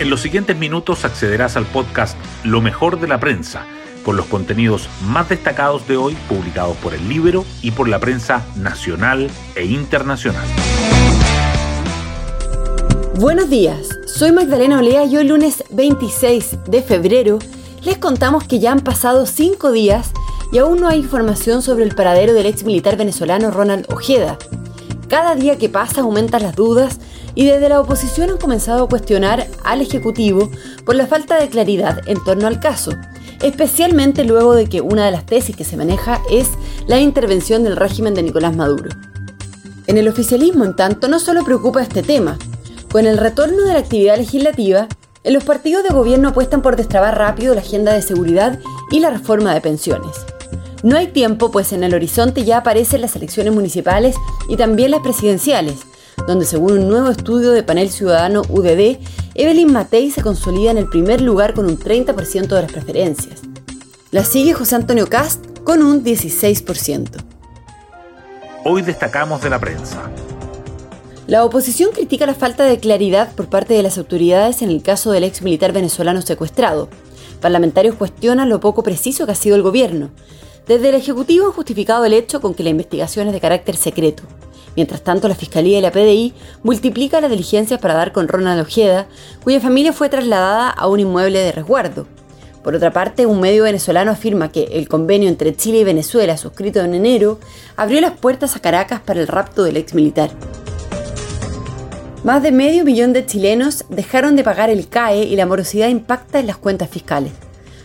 En los siguientes minutos accederás al podcast Lo mejor de la prensa, con los contenidos más destacados de hoy publicados por el libro y por la prensa nacional e internacional. Buenos días, soy Magdalena Olea y hoy lunes 26 de febrero les contamos que ya han pasado cinco días y aún no hay información sobre el paradero del ex militar venezolano Ronald Ojeda. Cada día que pasa aumentan las dudas y desde la oposición han comenzado a cuestionar al Ejecutivo por la falta de claridad en torno al caso, especialmente luego de que una de las tesis que se maneja es la intervención del régimen de Nicolás Maduro. En el oficialismo, en tanto, no solo preocupa este tema. Con el retorno de la actividad legislativa, en los partidos de gobierno apuestan por destrabar rápido la agenda de seguridad y la reforma de pensiones. No hay tiempo, pues en el horizonte ya aparecen las elecciones municipales y también las presidenciales, donde según un nuevo estudio de panel ciudadano UDD, Evelyn Matei se consolida en el primer lugar con un 30% de las preferencias. La sigue José Antonio Cast con un 16%. Hoy destacamos de la prensa. La oposición critica la falta de claridad por parte de las autoridades en el caso del ex militar venezolano secuestrado. Parlamentarios cuestionan lo poco preciso que ha sido el gobierno. Desde el Ejecutivo han justificado el hecho con que la investigación es de carácter secreto. Mientras tanto, la Fiscalía y la PDI multiplican las diligencias para dar con Ronald Ojeda, cuya familia fue trasladada a un inmueble de resguardo. Por otra parte, un medio venezolano afirma que el convenio entre Chile y Venezuela, suscrito en enero, abrió las puertas a Caracas para el rapto del ex militar. Más de medio millón de chilenos dejaron de pagar el CAE y la morosidad impacta en las cuentas fiscales.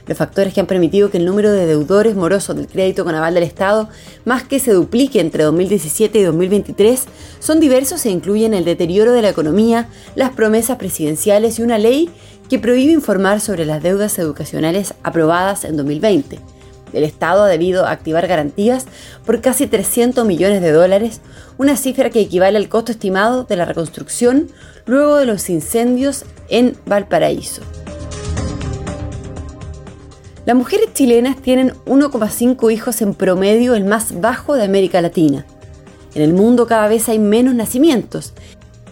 Los factores que han permitido que el número de deudores morosos del crédito con aval del Estado más que se duplique entre 2017 y 2023 son diversos e incluyen el deterioro de la economía, las promesas presidenciales y una ley que prohíbe informar sobre las deudas educacionales aprobadas en 2020. El Estado ha debido activar garantías por casi 300 millones de dólares, una cifra que equivale al costo estimado de la reconstrucción luego de los incendios en Valparaíso. Las mujeres chilenas tienen 1,5 hijos en promedio, el más bajo de América Latina. En el mundo cada vez hay menos nacimientos.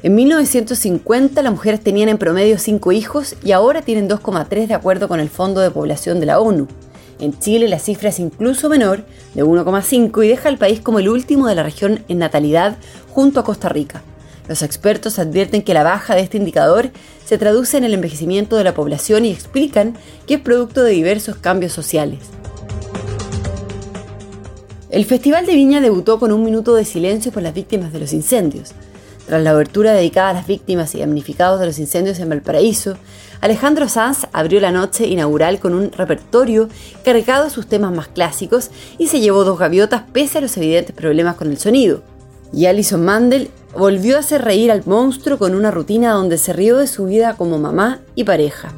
En 1950 las mujeres tenían en promedio 5 hijos y ahora tienen 2,3 de acuerdo con el Fondo de Población de la ONU. En Chile la cifra es incluso menor, de 1,5, y deja al país como el último de la región en natalidad junto a Costa Rica. Los expertos advierten que la baja de este indicador se traduce en el envejecimiento de la población y explican que es producto de diversos cambios sociales. El Festival de Viña debutó con un minuto de silencio por las víctimas de los incendios. Tras la abertura dedicada a las víctimas y damnificados de los incendios en Valparaíso, Alejandro Sanz abrió la noche inaugural con un repertorio cargado de sus temas más clásicos y se llevó dos gaviotas pese a los evidentes problemas con el sonido. Y Alison Mandel volvió a hacer reír al monstruo con una rutina donde se rió de su vida como mamá y pareja.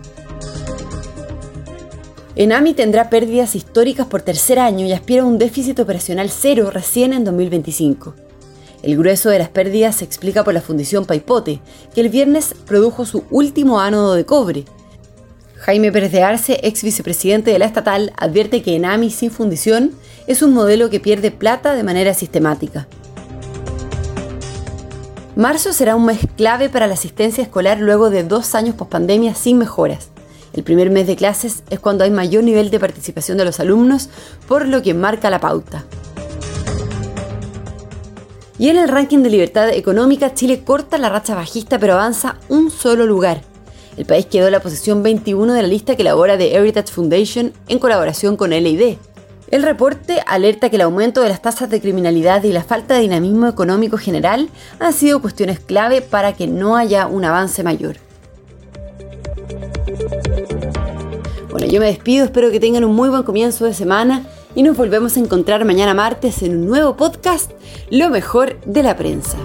Enami tendrá pérdidas históricas por tercer año y aspira a un déficit operacional cero recién en 2025. El grueso de las pérdidas se explica por la fundición Paipote, que el viernes produjo su último ánodo de cobre. Jaime Pérez de Arce, ex vicepresidente de la estatal, advierte que Enami sin fundición es un modelo que pierde plata de manera sistemática. Marzo será un mes clave para la asistencia escolar luego de dos años pospandemia sin mejoras. El primer mes de clases es cuando hay mayor nivel de participación de los alumnos, por lo que marca la pauta. Y en el ranking de libertad económica, Chile corta la racha bajista pero avanza un solo lugar. El país quedó en la posición 21 de la lista que elabora The Heritage Foundation en colaboración con LID, el reporte alerta que el aumento de las tasas de criminalidad y la falta de dinamismo económico general han sido cuestiones clave para que no haya un avance mayor. Bueno, yo me despido, espero que tengan un muy buen comienzo de semana y nos volvemos a encontrar mañana martes en un nuevo podcast, Lo mejor de la prensa.